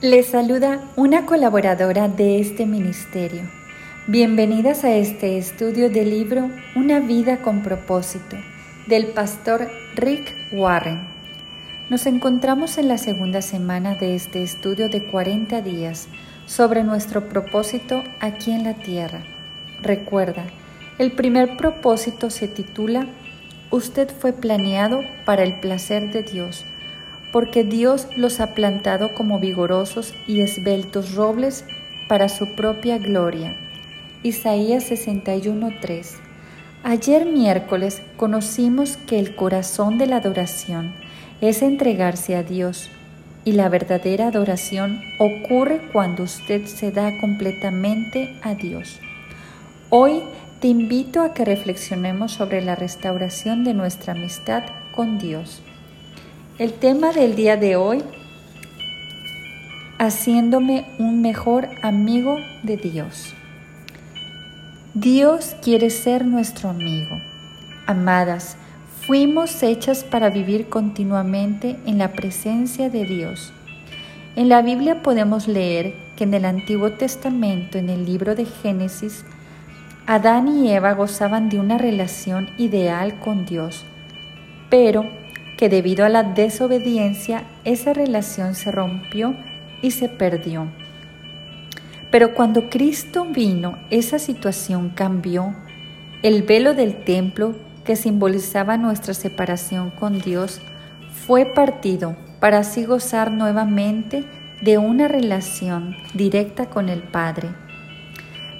Les saluda una colaboradora de este ministerio. Bienvenidas a este estudio del libro Una vida con propósito del pastor Rick Warren. Nos encontramos en la segunda semana de este estudio de 40 días sobre nuestro propósito aquí en la tierra. Recuerda, el primer propósito se titula Usted fue planeado para el placer de Dios, porque Dios los ha plantado como vigorosos y esbeltos robles para su propia gloria. Isaías 61:3 Ayer miércoles conocimos que el corazón de la adoración es entregarse a Dios y la verdadera adoración ocurre cuando usted se da completamente a Dios. Hoy te invito a que reflexionemos sobre la restauración de nuestra amistad con Dios. El tema del día de hoy, haciéndome un mejor amigo de Dios. Dios quiere ser nuestro amigo. Amadas, fuimos hechas para vivir continuamente en la presencia de Dios. En la Biblia podemos leer que en el Antiguo Testamento, en el libro de Génesis, Adán y Eva gozaban de una relación ideal con Dios, pero que debido a la desobediencia esa relación se rompió y se perdió. Pero cuando Cristo vino, esa situación cambió. El velo del templo, que simbolizaba nuestra separación con Dios, fue partido para así gozar nuevamente de una relación directa con el Padre.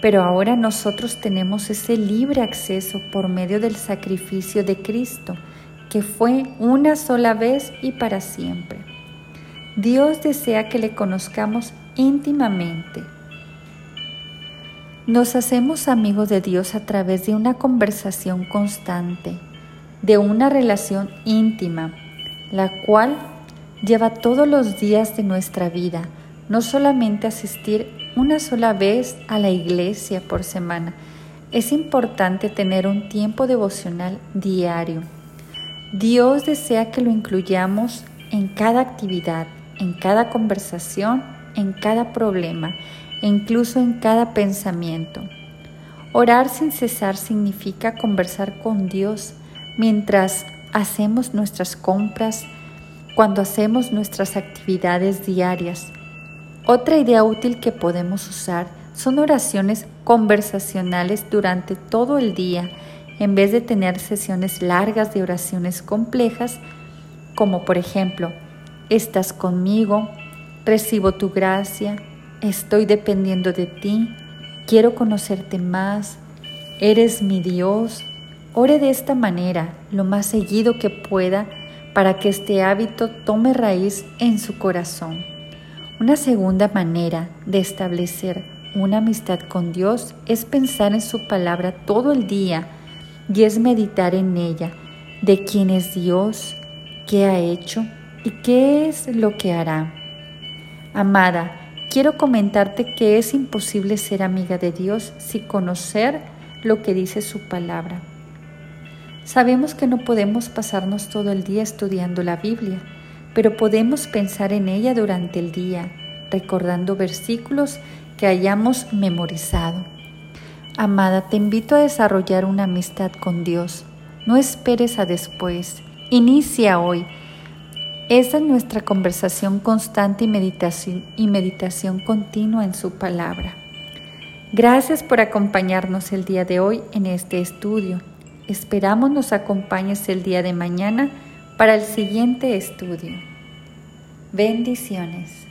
Pero ahora nosotros tenemos ese libre acceso por medio del sacrificio de Cristo, que fue una sola vez y para siempre. Dios desea que le conozcamos íntimamente. Nos hacemos amigos de Dios a través de una conversación constante, de una relación íntima, la cual lleva todos los días de nuestra vida, no solamente asistir una sola vez a la iglesia por semana. Es importante tener un tiempo devocional diario. Dios desea que lo incluyamos en cada actividad, en cada conversación, en cada problema e incluso en cada pensamiento. Orar sin cesar significa conversar con Dios mientras hacemos nuestras compras, cuando hacemos nuestras actividades diarias, otra idea útil que podemos usar son oraciones conversacionales durante todo el día, en vez de tener sesiones largas de oraciones complejas, como por ejemplo, estás conmigo, recibo tu gracia, estoy dependiendo de ti, quiero conocerte más, eres mi Dios. Ore de esta manera lo más seguido que pueda para que este hábito tome raíz en su corazón. Una segunda manera de establecer una amistad con Dios es pensar en su palabra todo el día y es meditar en ella, de quién es Dios, qué ha hecho y qué es lo que hará. Amada, quiero comentarte que es imposible ser amiga de Dios sin conocer lo que dice su palabra. Sabemos que no podemos pasarnos todo el día estudiando la Biblia, pero podemos pensar en ella durante el día, recordando versículos que hayamos memorizado. Amada, te invito a desarrollar una amistad con Dios. No esperes a después. Inicia hoy. Esa es nuestra conversación constante y meditación, y meditación continua en su palabra. Gracias por acompañarnos el día de hoy en este estudio. Esperamos nos acompañes el día de mañana para el siguiente estudio. Bendiciones.